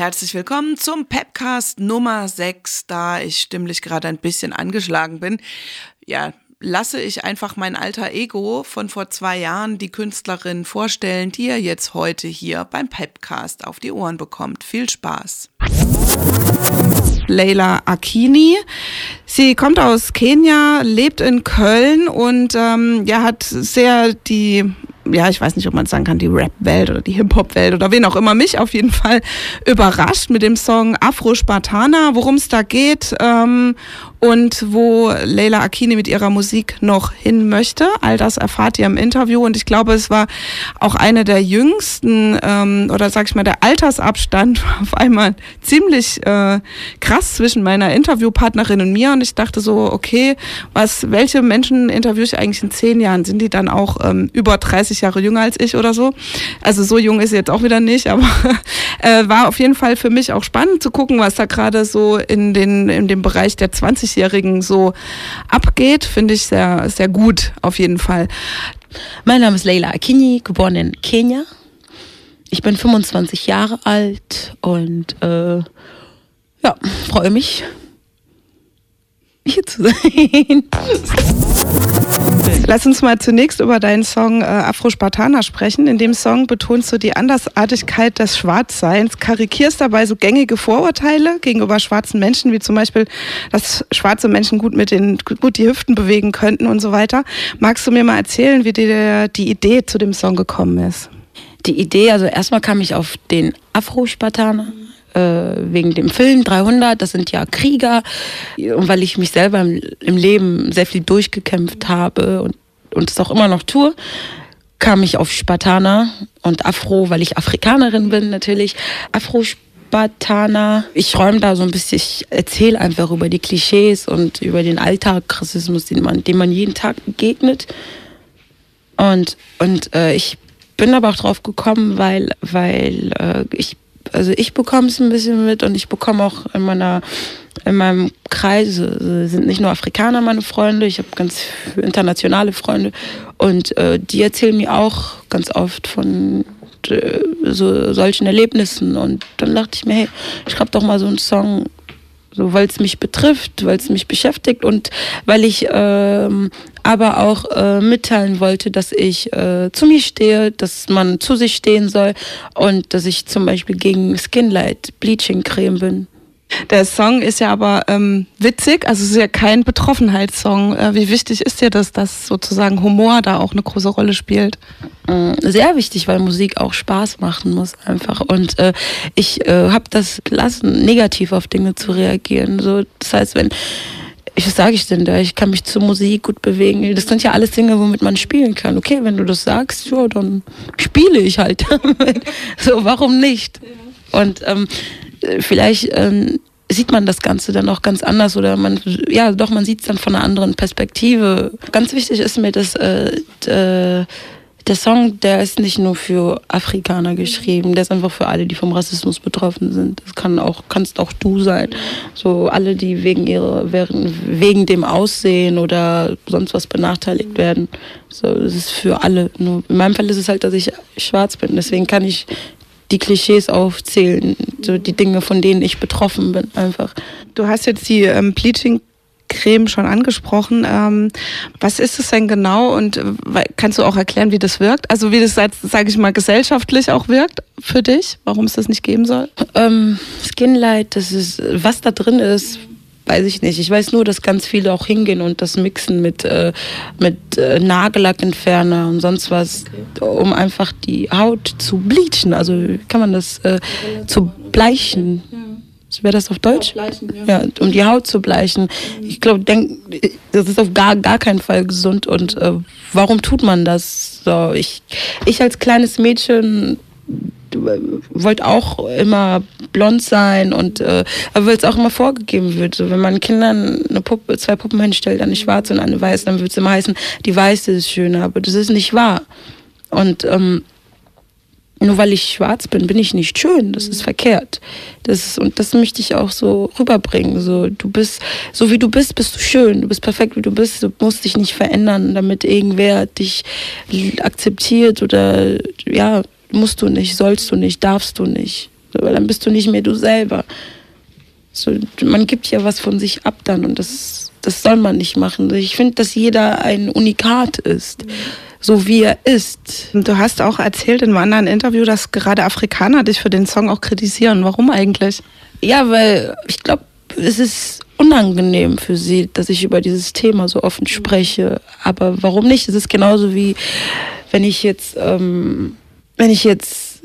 Herzlich willkommen zum Pepcast Nummer 6. Da ich stimmlich gerade ein bisschen angeschlagen bin, ja, lasse ich einfach mein alter Ego von vor zwei Jahren die Künstlerin vorstellen, die ihr jetzt heute hier beim Pepcast auf die Ohren bekommt. Viel Spaß. Leila Akini. Sie kommt aus Kenia, lebt in Köln und ähm, ja, hat sehr die ja, ich weiß nicht, ob man sagen kann, die Rap-Welt oder die Hip-Hop-Welt oder wen auch immer, mich auf jeden Fall überrascht mit dem Song Afro Spartana, worum es da geht. Ähm, und wo Leila Akini mit ihrer Musik noch hin möchte. All das erfahrt ihr im Interview und ich glaube, es war auch eine der jüngsten ähm, oder sag ich mal, der Altersabstand auf einmal ziemlich äh, krass zwischen meiner Interviewpartnerin und mir und ich dachte so, okay, was, welche Menschen interviewe ich eigentlich in zehn Jahren? Sind die dann auch ähm, über 30 Jahre jünger als ich oder so? Also so jung ist sie jetzt auch wieder nicht, aber äh, war auf jeden Fall für mich auch spannend zu gucken, was da gerade so in, den, in dem Bereich der 20 20-Jährigen so abgeht, finde ich sehr, sehr gut auf jeden Fall. Mein Name ist Leila Akini, geboren in Kenia. Ich bin 25 Jahre alt und äh, ja, freue mich, hier zu sein. Lass uns mal zunächst über deinen Song äh, Afro Spartaner sprechen. In dem Song betonst du die Andersartigkeit des Schwarzseins, karikierst dabei so gängige Vorurteile gegenüber schwarzen Menschen, wie zum Beispiel, dass schwarze Menschen gut mit den gut die Hüften bewegen könnten und so weiter. Magst du mir mal erzählen, wie dir die Idee zu dem Song gekommen ist? Die Idee, also erstmal kam ich auf den Afro Spartaner äh, wegen dem Film 300, das sind ja Krieger. Und weil ich mich selber im, im Leben sehr viel durchgekämpft habe und, und es auch immer noch tue, kam ich auf Spartaner und Afro, weil ich Afrikanerin bin natürlich. Afro Spartaner. Ich räume da so ein bisschen, ich erzähle einfach über die Klischees und über den Alltagsrassismus, den man, dem man jeden Tag begegnet. Und, und äh, ich bin aber auch drauf gekommen, weil, weil äh, ich also ich bekomme es ein bisschen mit und ich bekomme auch in meiner in meinem Kreis sind nicht nur Afrikaner meine Freunde, ich habe ganz internationale Freunde und äh, die erzählen mir auch ganz oft von äh, so solchen Erlebnissen und dann dachte ich mir, hey, ich schreibe doch mal so einen Song so weil es mich betrifft, weil es mich beschäftigt und weil ich ähm, aber auch äh, mitteilen wollte, dass ich äh, zu mir stehe, dass man zu sich stehen soll und dass ich zum Beispiel gegen Skinlight Bleaching Creme bin. Der Song ist ja aber ähm, witzig, also es ist ja kein Betroffenheitssong. Äh, wie wichtig ist dir das, dass sozusagen Humor da auch eine große Rolle spielt? Mm, sehr wichtig, weil Musik auch Spaß machen muss einfach. Und äh, ich äh, habe das gelassen, negativ auf Dinge zu reagieren. So, das heißt, wenn ich, was sage ich denn da? Ich kann mich zur Musik gut bewegen. Das sind ja alles Dinge, womit man spielen kann. Okay, wenn du das sagst, ja, dann spiele ich halt damit. so, warum nicht? Und ähm, vielleicht ähm, sieht man das Ganze dann auch ganz anders oder man, ja, doch, man sieht es dann von einer anderen Perspektive. Ganz wichtig ist mir, dass äh, äh, der Song, der ist nicht nur für Afrikaner geschrieben, der ist einfach für alle, die vom Rassismus betroffen sind. Das kann auch, kannst auch du sein. So alle, die wegen ihrer, wegen dem Aussehen oder sonst was benachteiligt werden. So, das ist für alle. Nur in meinem Fall ist es halt, dass ich schwarz bin. Deswegen kann ich die Klischees aufzählen, so die Dinge, von denen ich betroffen bin, einfach. Du hast jetzt die ähm, Bleaching Creme schon angesprochen. Ähm, was ist es denn genau und äh, kannst du auch erklären, wie das wirkt? Also wie das, sage ich mal, gesellschaftlich auch wirkt für dich, warum es das nicht geben soll? Ähm, Skinlight, das ist, was da drin ist, weiß ich nicht. Ich weiß nur, dass ganz viele auch hingehen und das mixen mit, äh, mit äh, Nagellackentferner und sonst was, um einfach die Haut zu bleachen. Also kann man das äh, zu bleichen. Wäre das auf Deutsch? Bleichen, ja. ja. um die Haut zu bleichen. Ich glaube, das ist auf gar, gar keinen Fall gesund. Und äh, warum tut man das? So, ich, ich als kleines Mädchen wollte auch immer blond sein und äh, aber weil es auch immer vorgegeben wird. So, wenn man Kindern eine Puppe, zwei Puppen hinstellt, eine schwarze und eine weiße, dann wird es immer heißen, die weiße ist schöner, aber das ist nicht wahr. Und ähm, nur weil ich schwarz bin, bin ich nicht schön. Das ist verkehrt. Das ist, und das möchte ich auch so rüberbringen. So, du bist, so wie du bist, bist du schön. Du bist perfekt, wie du bist. Du musst dich nicht verändern, damit irgendwer dich akzeptiert oder ja, musst du nicht, sollst du nicht, darfst du nicht. weil dann bist du nicht mehr du selber. So, man gibt ja was von sich ab dann und das, das soll man nicht machen. Ich finde, dass jeder ein Unikat ist. So wie er ist. Du hast auch erzählt in einem anderen Interview, dass gerade Afrikaner dich für den Song auch kritisieren. Warum eigentlich? Ja, weil ich glaube, es ist unangenehm für sie, dass ich über dieses Thema so offen spreche. Aber warum nicht? Es ist genauso wie wenn ich jetzt, ähm, wenn ich jetzt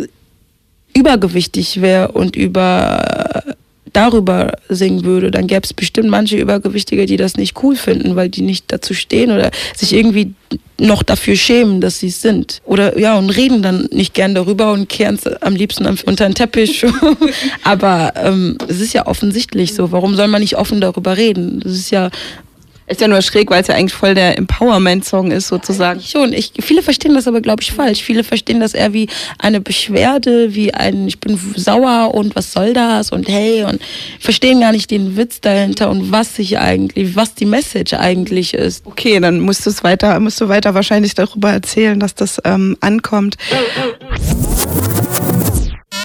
übergewichtig wäre und über darüber singen würde, dann gäbe es bestimmt manche Übergewichtige, die das nicht cool finden, weil die nicht dazu stehen oder sich irgendwie noch dafür schämen, dass sie es sind. Oder ja, und reden dann nicht gern darüber und kehren es am liebsten unter den Teppich. Aber ähm, es ist ja offensichtlich so. Warum soll man nicht offen darüber reden? Das ist ja ist ja nur schräg, weil es ja eigentlich voll der Empowerment-Song ist, sozusagen. Ja, schon. Ich, viele verstehen das aber, glaube ich, falsch. Viele verstehen das eher wie eine Beschwerde, wie ein, ich bin sauer und was soll das und hey und verstehen gar nicht den Witz dahinter und was sich eigentlich, was die Message eigentlich ist. Okay, dann musst du es weiter, musst du weiter wahrscheinlich darüber erzählen, dass das ähm, ankommt.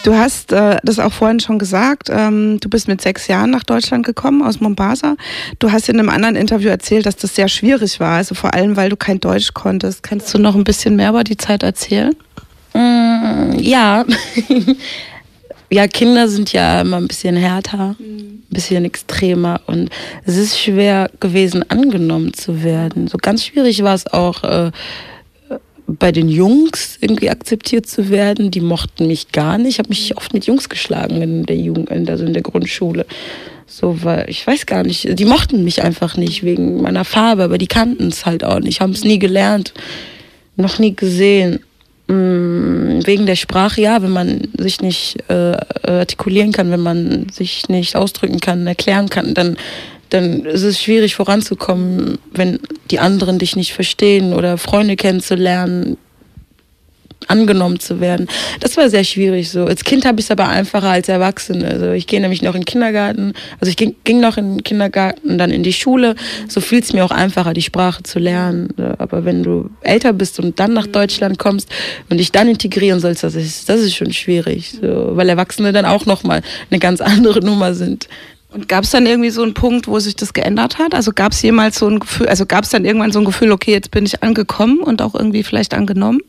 Du hast äh, das auch vorhin schon gesagt. Ähm, du bist mit sechs Jahren nach Deutschland gekommen aus Mombasa. Du hast in einem anderen Interview erzählt, dass das sehr schwierig war. Also vor allem, weil du kein Deutsch konntest. Kannst du noch ein bisschen mehr über die Zeit erzählen? Mm, ja. ja, Kinder sind ja immer ein bisschen härter, ein bisschen extremer und es ist schwer gewesen, angenommen zu werden. So ganz schwierig war es auch. Äh, bei den Jungs irgendwie akzeptiert zu werden. Die mochten mich gar nicht. Ich habe mich oft mit Jungs geschlagen in der Jugend, also in der Grundschule. So, weil ich weiß gar nicht, die mochten mich einfach nicht wegen meiner Farbe, aber die kannten es halt auch nicht, haben es nie gelernt, noch nie gesehen. Mm, wegen der Sprache, ja, wenn man sich nicht äh, artikulieren kann, wenn man sich nicht ausdrücken kann, erklären kann, dann dann ist es schwierig voranzukommen, wenn die anderen dich nicht verstehen oder Freunde kennenzulernen, angenommen zu werden. Das war sehr schwierig so. Als Kind habe ich es aber einfacher als Erwachsene. Also ich gehe nämlich noch in den Kindergarten, also ich ging, ging noch in den Kindergarten, dann in die Schule. So fiel es mir auch einfacher, die Sprache zu lernen. Aber wenn du älter bist und dann nach Deutschland kommst und dich dann integrieren sollst, das ist, das ist schon schwierig. So, weil Erwachsene dann auch nochmal eine ganz andere Nummer sind. Und gab es dann irgendwie so einen Punkt, wo sich das geändert hat? Also gab es jemals so ein Gefühl, also gab es dann irgendwann so ein Gefühl, okay, jetzt bin ich angekommen und auch irgendwie vielleicht angenommen?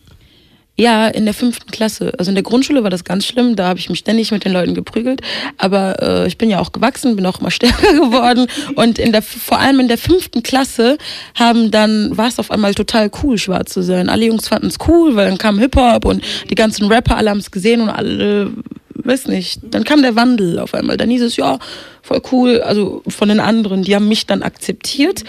Ja, in der fünften Klasse. Also in der Grundschule war das ganz schlimm. Da habe ich mich ständig mit den Leuten geprügelt. Aber äh, ich bin ja auch gewachsen, bin auch immer stärker geworden. Und in der, vor allem in der fünften Klasse haben dann, war es auf einmal total cool, schwarz zu sein. Alle Jungs fanden es cool, weil dann kam Hip-Hop und die ganzen Rapper, alle haben es gesehen und alle weiß nicht, dann kam der Wandel auf einmal. Dann hieß es, ja, voll cool, also von den anderen, die haben mich dann akzeptiert.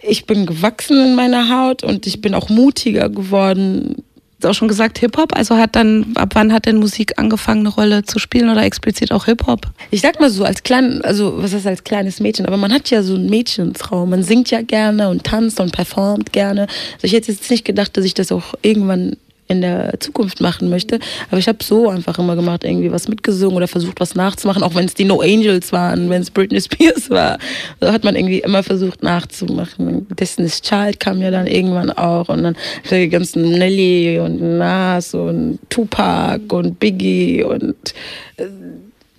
Ich bin gewachsen in meiner Haut und ich bin auch mutiger geworden. Auch schon gesagt Hip-Hop, also hat dann, ab wann hat denn Musik angefangen, eine Rolle zu spielen oder explizit auch Hip-Hop? Ich sag mal so, als klein, also was heißt als kleines Mädchen, aber man hat ja so einen Mädchentraum. Man singt ja gerne und tanzt und performt gerne. Also ich hätte jetzt nicht gedacht, dass ich das auch irgendwann in der Zukunft machen möchte. Aber ich habe so einfach immer gemacht, irgendwie was mitgesungen oder versucht, was nachzumachen, auch wenn es die No Angels waren, wenn es Britney Spears war. So hat man irgendwie immer versucht nachzumachen. Destiny's Child kam ja dann irgendwann auch und dann die ganzen Nelly und Nas und Tupac und Biggie und äh,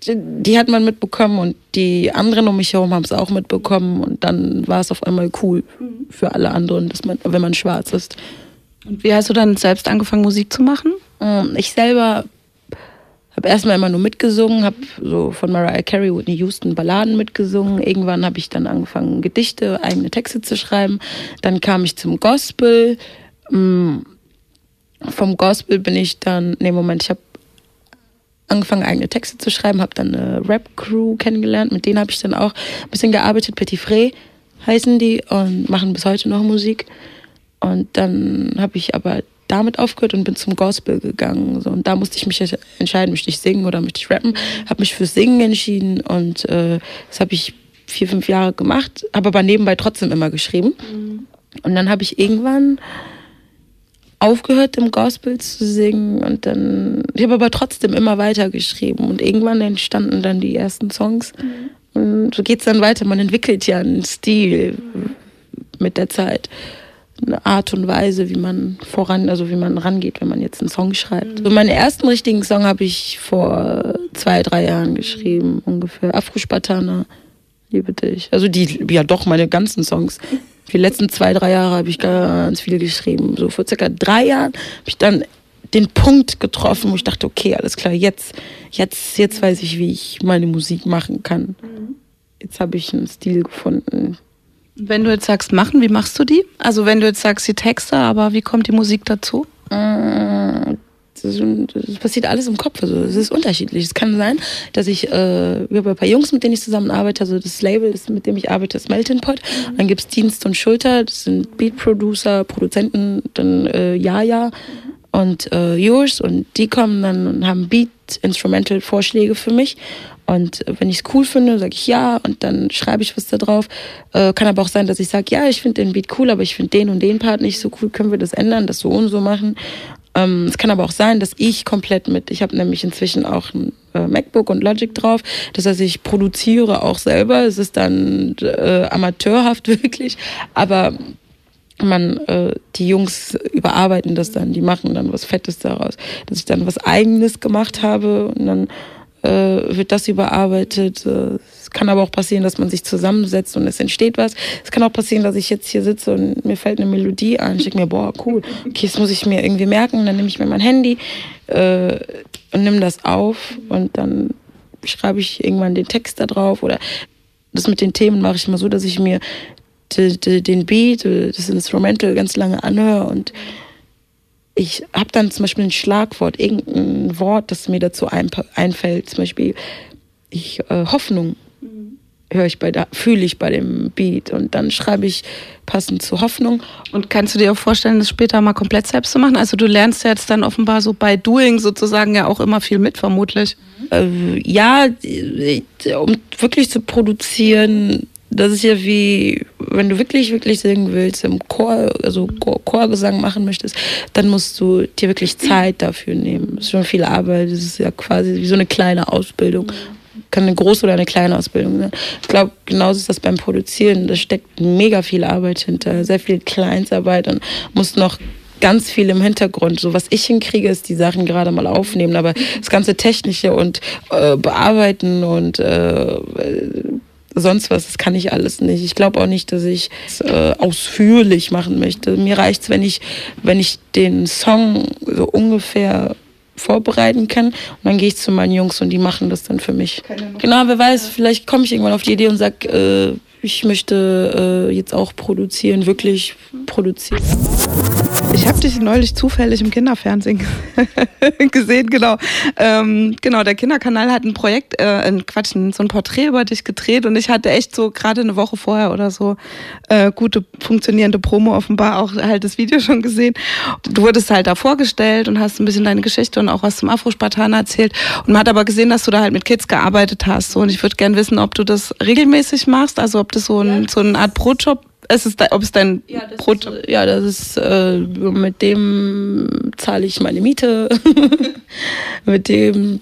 die hat man mitbekommen und die anderen um mich herum haben es auch mitbekommen und dann war es auf einmal cool für alle anderen, dass man, wenn man schwarz ist. Und wie hast du dann selbst angefangen, Musik zu machen? Ähm, ich selber habe erstmal immer nur mitgesungen, habe so von Mariah Carey, Whitney Houston Balladen mitgesungen. Irgendwann habe ich dann angefangen, Gedichte, eigene Texte zu schreiben. Dann kam ich zum Gospel. Mm, vom Gospel bin ich dann, nee, Moment, ich habe angefangen, eigene Texte zu schreiben, habe dann eine Rap-Crew kennengelernt. Mit denen habe ich dann auch ein bisschen gearbeitet. Petit Frey heißen die und machen bis heute noch Musik. Und dann habe ich aber damit aufgehört und bin zum Gospel gegangen. So. Und da musste ich mich entscheiden, möchte ich singen oder möchte ich rappen. Habe mich fürs Singen entschieden und äh, das habe ich vier, fünf Jahre gemacht, habe aber nebenbei trotzdem immer geschrieben. Mhm. Und dann habe ich irgendwann aufgehört, im Gospel zu singen und dann, ich habe aber trotzdem immer weiter geschrieben und irgendwann entstanden dann die ersten Songs. Mhm. Und so geht es dann weiter. Man entwickelt ja einen Stil mit der Zeit. Eine Art und Weise, wie man voran, also wie man rangeht, wenn man jetzt einen Song schreibt. So meinen ersten richtigen Song habe ich vor zwei, drei Jahren geschrieben, ungefähr. Afro-Spartaner, liebe dich. Also die, ja doch, meine ganzen Songs. Die letzten zwei, drei Jahre habe ich ganz viel geschrieben. So vor circa drei Jahren habe ich dann den Punkt getroffen, wo ich dachte, okay, alles klar, jetzt, jetzt, jetzt weiß ich, wie ich meine Musik machen kann. Mhm. Jetzt habe ich einen Stil gefunden, wenn du jetzt sagst machen, wie machst du die? Also wenn du jetzt sagst die Texte, aber wie kommt die Musik dazu? Äh, das, das passiert alles im Kopf. Also es ist unterschiedlich. Es kann sein, dass ich, äh, wir haben ein paar Jungs, mit denen ich zusammenarbeite, also das Label, das, mit dem ich arbeite, ist Melting Pot. Mhm. Dann gibt es Dienst und Schulter, das sind Beat-Producer, Produzenten, dann äh, Jaja mhm. und äh, Yours und die kommen dann und haben Beat-Instrumental-Vorschläge für mich. Und wenn ich es cool finde, sage ich ja und dann schreibe ich was da drauf. Äh, kann aber auch sein, dass ich sage, ja, ich finde den Beat cool, aber ich finde den und den Part nicht so cool. Können wir das ändern, das so und so machen? Ähm, es kann aber auch sein, dass ich komplett mit, ich habe nämlich inzwischen auch ein äh, MacBook und Logic drauf. Das heißt, ich produziere auch selber. Es ist dann äh, amateurhaft wirklich, aber man, äh, die Jungs überarbeiten das dann, die machen dann was Fettes daraus. Dass ich dann was Eigenes gemacht habe und dann wird das überarbeitet. Äh, es kann aber auch passieren, dass man sich zusammensetzt und es entsteht was. Es kann auch passieren, dass ich jetzt hier sitze und mir fällt eine Melodie ein. Ich denke mir, boah, cool, okay, das muss ich mir irgendwie merken. Dann nehme ich mir mein Handy äh, und nehme das auf und dann schreibe ich irgendwann den Text da drauf. Oder das mit den Themen mache ich immer so, dass ich mir den Beat, das Instrumental ganz lange anhöre und ich habe dann zum Beispiel ein Schlagwort, irgendein Wort, das mir dazu ein, einfällt. Zum Beispiel ich, äh, Hoffnung höre ich bei da, fühle ich bei dem Beat und dann schreibe ich passend zu Hoffnung. Und kannst du dir auch vorstellen, das später mal komplett selbst zu machen? Also du lernst jetzt dann offenbar so bei Doing sozusagen ja auch immer viel mit, vermutlich. Äh, ja, um wirklich zu produzieren, das ist ja wie, wenn du wirklich, wirklich singen willst, im Chor, also Chorgesang machen möchtest, dann musst du dir wirklich Zeit dafür nehmen. Das ist schon viel Arbeit. Das ist ja quasi wie so eine kleine Ausbildung. Kann eine große oder eine kleine Ausbildung sein. Ich glaube, genauso ist das beim Produzieren. Da steckt mega viel Arbeit hinter, sehr viel Kleinsarbeit und muss noch ganz viel im Hintergrund. So was ich hinkriege, ist die Sachen gerade mal aufnehmen, aber das ganze Technische und äh, bearbeiten und äh, sonst was, das kann ich alles nicht. Ich glaube auch nicht, dass ich es äh, ausführlich machen möchte. Mir reicht es, wenn ich, wenn ich den Song so ungefähr vorbereiten kann und dann gehe ich zu meinen Jungs und die machen das dann für mich. Genau, wer weiß, vielleicht komme ich irgendwann auf die Idee und sage, äh, ich möchte äh, jetzt auch produzieren, wirklich produzieren. Ich habe dich neulich zufällig im Kinderfernsehen gesehen, genau. Ähm, genau, der Kinderkanal hat ein Projekt, äh, ein Quatsch, so ein Porträt über dich gedreht und ich hatte echt so gerade eine Woche vorher oder so äh, gute funktionierende Promo offenbar auch halt das Video schon gesehen. Du wurdest halt da vorgestellt und hast ein bisschen deine Geschichte und auch was zum Afro-Spartaner erzählt und man hat aber gesehen, dass du da halt mit Kids gearbeitet hast. So. Und ich würde gern wissen, ob du das regelmäßig machst, also ob das so, ein, so eine Art Brotjob es ist, ob es dein ja, Brot ist, ja, das ist, äh, mit dem zahle ich meine Miete, mit dem,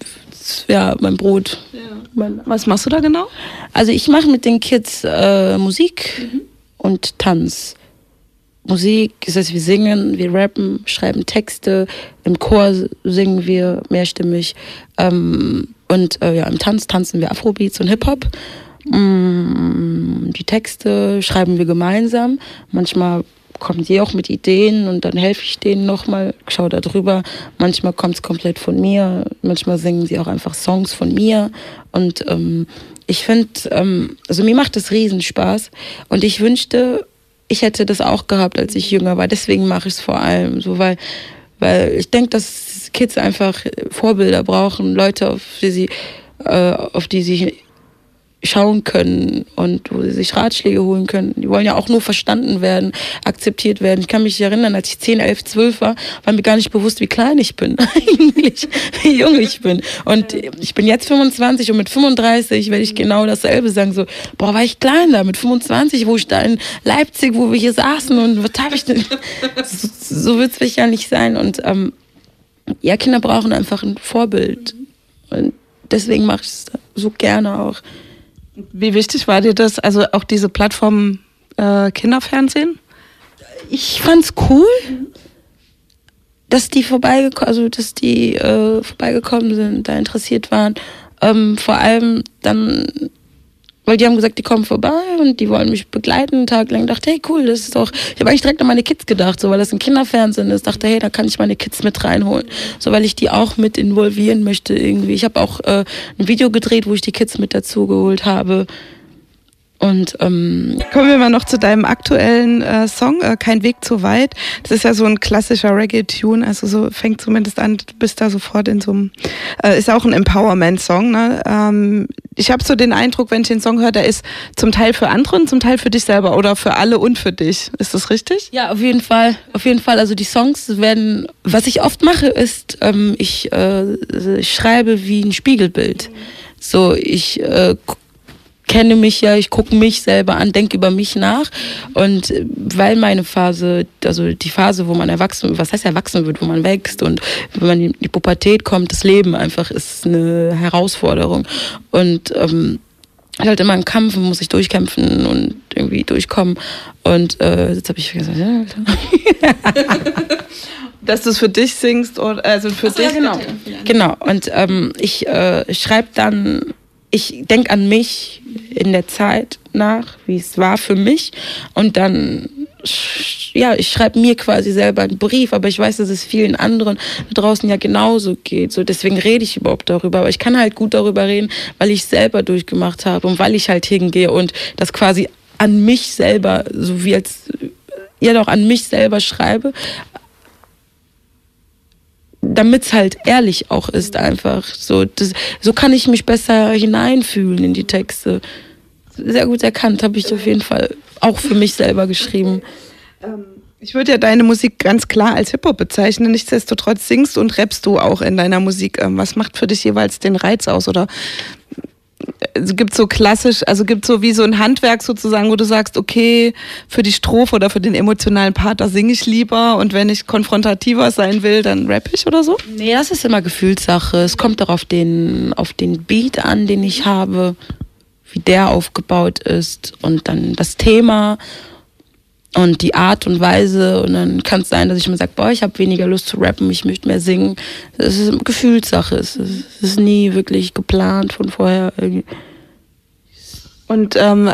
ja, mein Brot. Ja. Mein, Was machst du da genau? Also ich mache mit den Kids äh, Musik mhm. und Tanz. Musik, das heißt, wir singen, wir rappen, schreiben Texte, im Chor singen wir mehrstimmig ähm, und äh, ja, im Tanz tanzen wir Afrobeats und Hip-Hop. Mm, die Texte schreiben wir gemeinsam. Manchmal kommen die auch mit Ideen und dann helfe ich denen nochmal, schaue da drüber. Manchmal kommt es komplett von mir, manchmal singen sie auch einfach Songs von mir. Und ähm, ich finde, ähm, also mir macht das Riesenspaß und ich wünschte, ich hätte das auch gehabt, als ich jünger war. Deswegen mache ich es vor allem so, weil, weil ich denke, dass Kids einfach Vorbilder brauchen, Leute, auf die sie, äh, auf die sie schauen können und wo sie sich Ratschläge holen können. Die wollen ja auch nur verstanden werden, akzeptiert werden. Ich kann mich erinnern, als ich 10, 11, 12 war, war mir gar nicht bewusst, wie klein ich bin eigentlich, wie jung ich bin. Und ich bin jetzt 25 und mit 35 werde ich genau dasselbe sagen. So, boah, war ich klein da mit 25, wo ich da in Leipzig, wo wir hier saßen und was habe ich denn? so, so wird es ja nicht sein. Und ähm, ja, Kinder brauchen einfach ein Vorbild. Und deswegen mache ich es so gerne auch. Wie wichtig war dir das, also auch diese Plattform äh, Kinderfernsehen? ich fand's cool, dass die vorbeigekommen, also dass die äh, vorbeigekommen sind, da interessiert waren. Ähm, vor allem dann, weil die haben gesagt, die kommen vorbei und die wollen mich begleiten einen Tag lang. Ich dachte, hey cool, das ist doch. Ich habe eigentlich direkt an meine Kids gedacht, so weil das ein Kinderfernsehen ist. Ich dachte, hey, da kann ich meine Kids mit reinholen, so weil ich die auch mit involvieren möchte irgendwie. Ich habe auch äh, ein Video gedreht, wo ich die Kids mit dazu geholt habe. Und ähm, kommen wir mal noch zu deinem aktuellen äh, Song, äh, Kein Weg zu weit. Das ist ja so ein klassischer Reggae-Tune, also so fängt zumindest an, du bist da sofort in so einem, äh, ist auch ein Empowerment-Song. Ne? Ähm, ich habe so den Eindruck, wenn ich den Song höre, der ist zum Teil für andere und zum Teil für dich selber oder für alle und für dich. Ist das richtig? Ja, auf jeden Fall. Auf jeden Fall. Also die Songs werden, was ich oft mache, ist, ähm, ich, äh, ich schreibe wie ein Spiegelbild. So, ich äh, kenne mich ja, ich gucke mich selber an, denke über mich nach. Und weil meine Phase, also die Phase, wo man erwachsen, was heißt erwachsen wird, wo man wächst und wenn man in die Pubertät kommt, das Leben einfach ist eine Herausforderung. Und ähm, halt immer ein Kampf, muss ich durchkämpfen und irgendwie durchkommen. Und äh, jetzt habe ich gesagt, ja, dass du es für dich singst oder also für so, dich. Ja, genau. Genau. Und ähm, ich äh, schreibe dann ich denke an mich in der Zeit nach, wie es war für mich. Und dann, ja, ich schreibe mir quasi selber einen Brief, aber ich weiß, dass es vielen anderen draußen ja genauso geht. So, deswegen rede ich überhaupt darüber. Aber ich kann halt gut darüber reden, weil ich selber durchgemacht habe und weil ich halt hingehe und das quasi an mich selber, so wie als ja doch an mich selber schreibe, damit es halt ehrlich auch ist einfach. So, das, so kann ich mich besser hineinfühlen in die Texte. Sehr gut erkannt, habe ich auf jeden Fall auch für mich selber geschrieben. Ähm, ich würde ja deine Musik ganz klar als Hip-Hop bezeichnen. Nichtsdestotrotz singst und rappst du auch in deiner Musik. Ähm, was macht für dich jeweils den Reiz aus? Oder gibt so klassisch, also gibt so wie so ein Handwerk sozusagen, wo du sagst, okay, für die Strophe oder für den emotionalen Part, da singe ich lieber und wenn ich konfrontativer sein will, dann rapp ich oder so? Nee, das ist immer Gefühlssache. Es kommt auch auf den, auf den Beat an, den ich habe, wie der aufgebaut ist und dann das Thema und die Art und Weise und dann kann es sein, dass ich mir sage, boah, ich habe weniger Lust zu rappen, ich möchte mehr singen. Das ist eine Gefühlssache, es ist, es ist nie wirklich geplant von vorher. Irgendwie. Und ähm,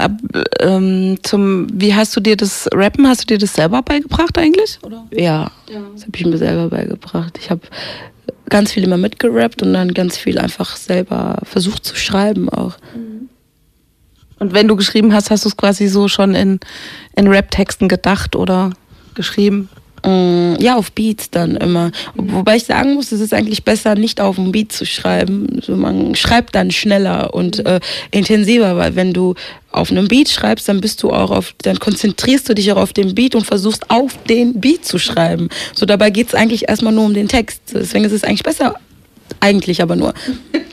ähm, zum, wie hast du dir das Rappen, hast du dir das selber beigebracht eigentlich? Oder? Ja, ja. das habe ich mir selber beigebracht. Ich habe ganz viel immer mitgerappt und dann ganz viel einfach selber versucht zu schreiben auch. Mhm. Und wenn du geschrieben hast, hast du es quasi so schon in, in Rap-Texten gedacht oder geschrieben? Mm, ja, auf Beats dann immer. Wobei ich sagen muss, es ist eigentlich besser, nicht auf dem Beat zu schreiben. So, man schreibt dann schneller und äh, intensiver, weil wenn du auf einem Beat schreibst, dann bist du auch auf, dann konzentrierst du dich auch auf den Beat und versuchst auf den Beat zu schreiben. So dabei geht es eigentlich erstmal nur um den Text. Deswegen ist es eigentlich besser, eigentlich aber nur,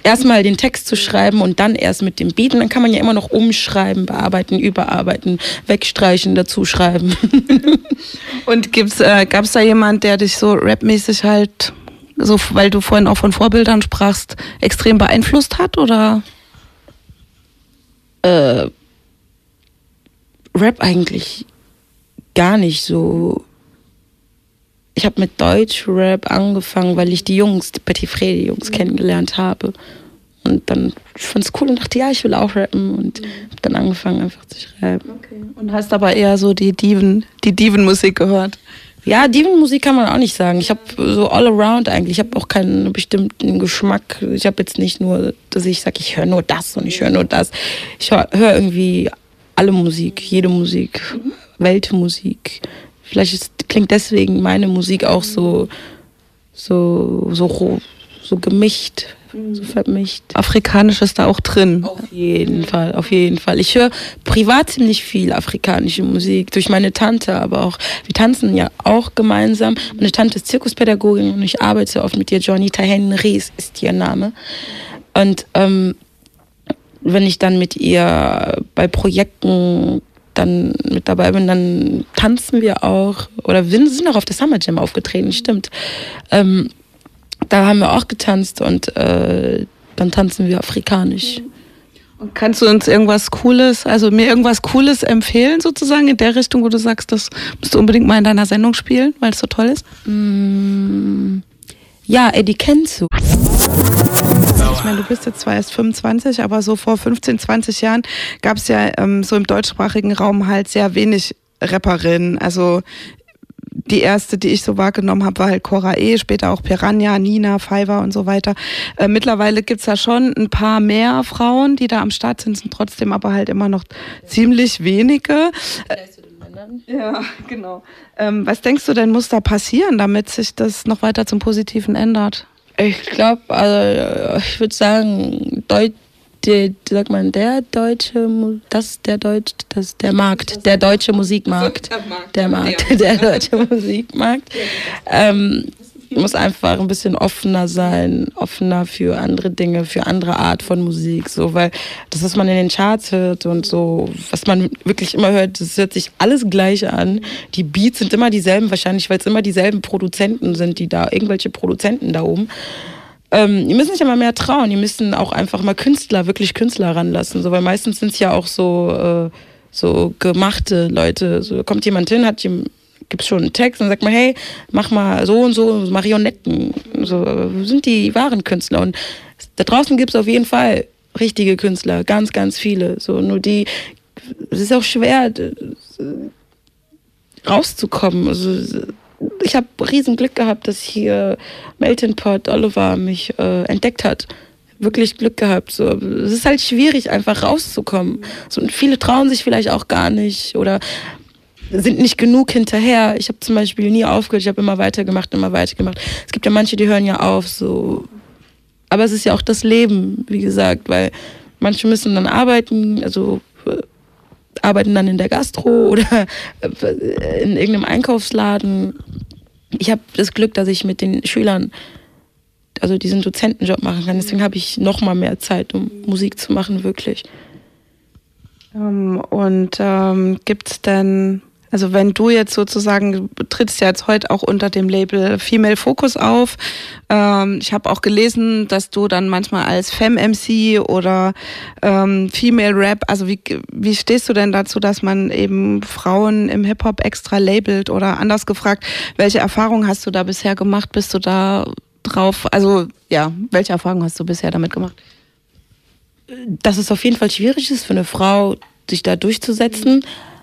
erstmal den Text zu schreiben und dann erst mit dem Beat. Und dann kann man ja immer noch umschreiben, bearbeiten, überarbeiten, wegstreichen, dazuschreiben. und gibt's, äh, gab es da jemand, der dich so rapmäßig halt, so, weil du vorhin auch von Vorbildern sprachst, extrem beeinflusst hat oder? Äh, Rap eigentlich gar nicht so ich habe mit Deutschrap angefangen, weil ich die Jungs, die Petit Frere Jungs mhm. kennengelernt habe. Und dann fand es cool und dachte, ja, ich will auch rappen und mhm. habe dann angefangen einfach zu schreiben. Okay. Und hast aber eher so die Diven, die Diven-Musik gehört? Ja, Diven-Musik kann man auch nicht sagen. Ich habe so all around eigentlich. Ich habe auch keinen bestimmten Geschmack. Ich habe jetzt nicht nur, dass ich sage, ich höre nur das und ich höre nur das. Ich höre hör irgendwie alle Musik, jede Musik, mhm. Weltmusik, Vielleicht ist, klingt deswegen meine Musik auch so, so, so, so gemischt, so vermischt. Afrikanisch ist da auch drin. Auf jeden Fall, auf jeden Fall. Ich höre privat ziemlich viel afrikanische Musik durch meine Tante, aber auch, wir tanzen ja auch gemeinsam. Meine Tante ist Zirkuspädagogin und ich arbeite oft mit ihr. Jonita Henrys ist ihr Name. Und ähm, wenn ich dann mit ihr bei Projekten dann mit dabei bin, dann tanzen wir auch. Oder wir sind auch auf der Summer Jam aufgetreten, stimmt. Ähm, da haben wir auch getanzt und äh, dann tanzen wir afrikanisch. Und kannst du uns irgendwas Cooles, also mir irgendwas Cooles empfehlen, sozusagen, in der Richtung, wo du sagst, das musst du unbedingt mal in deiner Sendung spielen, weil es so toll ist? Mm, ja, Eddie kennst du. Ich meine, du bist jetzt zwar erst 25, aber so vor 15, 20 Jahren gab es ja ähm, so im deutschsprachigen Raum halt sehr wenig Rapperinnen. Also die erste, die ich so wahrgenommen habe, war halt Cora E., später auch Piranha, Nina, Fiverr und so weiter. Äh, mittlerweile gibt's da schon ein paar mehr Frauen, die da am Start sind, sind trotzdem aber halt immer noch ziemlich wenige. Ja, genau. Ähm, was denkst du denn, muss da passieren, damit sich das noch weiter zum Positiven ändert? Ich glaube, also ich würde sagen, Deut der, sagt man, der deutsche, das der Deutsch, das der Markt, der deutsche Musikmarkt, der Markt, der deutsche Musikmarkt. Ähm, muss einfach ein bisschen offener sein, offener für andere Dinge, für andere Art von Musik, so, weil das, was man in den Charts hört und so, was man wirklich immer hört, das hört sich alles gleich an. Die Beats sind immer dieselben, wahrscheinlich, weil es immer dieselben Produzenten sind, die da, irgendwelche Produzenten da oben. Ähm, die müssen sich aber mehr trauen, die müssen auch einfach mal Künstler, wirklich Künstler ranlassen, so, weil meistens sind es ja auch so, äh, so gemachte Leute, so kommt jemand hin, hat jemand gibt es schon einen Text und sagt man, hey, mach mal so und so Marionetten. So sind die wahren Künstler. Und da draußen gibt es auf jeden Fall richtige Künstler, ganz, ganz viele. So, nur die, es ist auch schwer rauszukommen. Also, ich habe riesen Glück gehabt, dass hier Melton Pot Oliver mich äh, entdeckt hat. Wirklich Glück gehabt. So. Es ist halt schwierig, einfach rauszukommen. So, und viele trauen sich vielleicht auch gar nicht. Oder sind nicht genug hinterher. Ich habe zum Beispiel nie aufgehört, ich habe immer weitergemacht, immer weitergemacht. Es gibt ja manche, die hören ja auf, so. Aber es ist ja auch das Leben, wie gesagt, weil manche müssen dann arbeiten, also äh, arbeiten dann in der Gastro oder äh, in irgendeinem Einkaufsladen. Ich habe das Glück, dass ich mit den Schülern also diesen Dozentenjob machen kann. Deswegen habe ich noch mal mehr Zeit, um Musik zu machen, wirklich. Ähm, und ähm, gibt es denn also wenn du jetzt sozusagen, du trittst ja jetzt heute auch unter dem Label Female Focus auf. Ähm, ich habe auch gelesen, dass du dann manchmal als Femme-MC oder ähm, Female Rap, also wie, wie stehst du denn dazu, dass man eben Frauen im Hip-Hop extra labelt oder anders gefragt, welche Erfahrungen hast du da bisher gemacht? Bist du da drauf, also ja, welche Erfahrungen hast du bisher damit gemacht? Dass es auf jeden Fall schwierig ist für eine Frau, sich da durchzusetzen. Mhm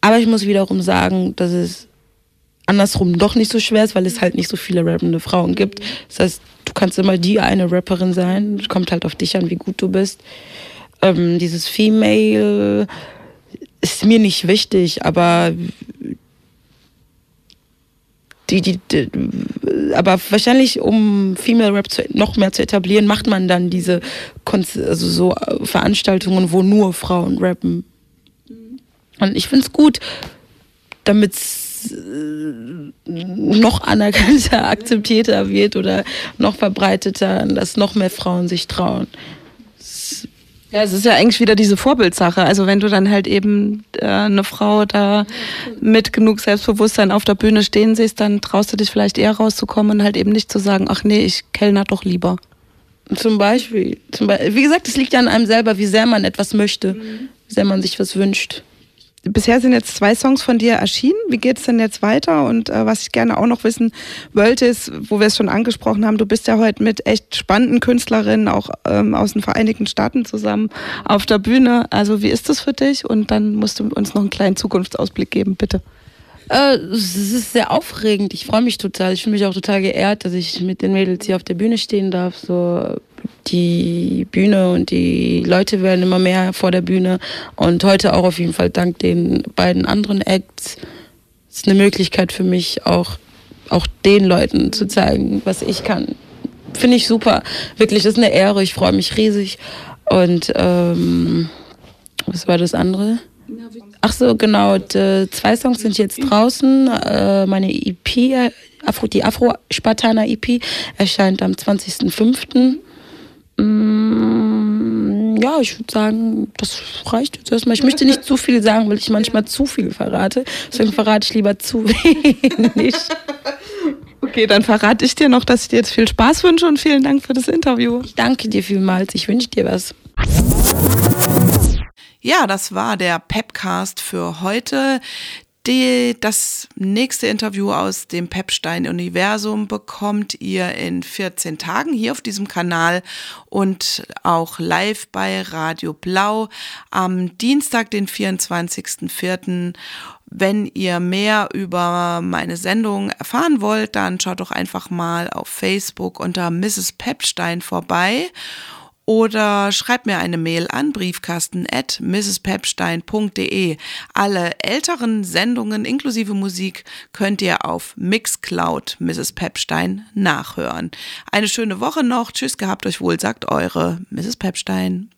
aber ich muss wiederum sagen, dass es andersrum doch nicht so schwer ist, weil es halt nicht so viele rappende Frauen gibt. Das heißt, du kannst immer die eine Rapperin sein. Es kommt halt auf dich an, wie gut du bist. Ähm, dieses Female ist mir nicht wichtig, aber die, die, die, aber wahrscheinlich, um Female Rap zu, noch mehr zu etablieren, macht man dann diese also so Veranstaltungen, wo nur Frauen rappen. Und ich finde es gut, damit es äh, noch anerkannter, akzeptierter wird oder noch verbreiteter, dass noch mehr Frauen sich trauen. Ja, es ist ja eigentlich wieder diese Vorbildsache. Also wenn du dann halt eben äh, eine Frau da mit genug Selbstbewusstsein auf der Bühne stehen siehst, dann traust du dich vielleicht eher rauszukommen und halt eben nicht zu sagen, ach nee, ich kellner doch lieber. Zum Beispiel. Zum Beispiel. Wie gesagt, es liegt ja an einem selber, wie sehr man etwas möchte, mhm. wie sehr man sich was wünscht bisher sind jetzt zwei Songs von dir erschienen. Wie geht es denn jetzt weiter? Und äh, was ich gerne auch noch wissen wollte, ist, wo wir es schon angesprochen haben, du bist ja heute mit echt spannenden Künstlerinnen auch ähm, aus den Vereinigten Staaten zusammen auf der Bühne. Also wie ist das für dich? Und dann musst du uns noch einen kleinen Zukunftsausblick geben, bitte. Äh, es ist sehr aufregend. Ich freue mich total. Ich fühle mich auch total geehrt, dass ich mit den Mädels hier auf der Bühne stehen darf. So die Bühne und die Leute werden immer mehr vor der Bühne. Und heute auch auf jeden Fall dank den beiden anderen Acts ist eine Möglichkeit für mich auch auch den Leuten zu zeigen, was ich kann. Finde ich super. Wirklich, das ist eine Ehre. Ich freue mich riesig. Und ähm, was war das andere? Ach so, genau. Die, zwei Songs sind jetzt draußen. Äh, meine EP, Afro, die Afro-Spartaner EP, erscheint am 20.05. Mm, ja, ich würde sagen, das reicht jetzt erstmal. Ich möchte nicht zu viel sagen, weil ich manchmal zu viel verrate. Deswegen verrate ich lieber zu wenig. Okay, dann verrate ich dir noch, dass ich dir jetzt viel Spaß wünsche und vielen Dank für das Interview. Ich danke dir vielmals. Ich wünsche dir was. Ja, das war der Pepcast für heute. Die, das nächste Interview aus dem Pepstein-Universum bekommt ihr in 14 Tagen hier auf diesem Kanal und auch live bei Radio Blau am Dienstag, den 24.04. Wenn ihr mehr über meine Sendung erfahren wollt, dann schaut doch einfach mal auf Facebook unter Mrs. Pepstein vorbei oder schreibt mir eine Mail an briefkasten at mrspepstein.de. Alle älteren Sendungen inklusive Musik könnt ihr auf Mixcloud Mrs. Pepstein nachhören. Eine schöne Woche noch. Tschüss, gehabt euch wohl, sagt eure Mrs. Pepstein.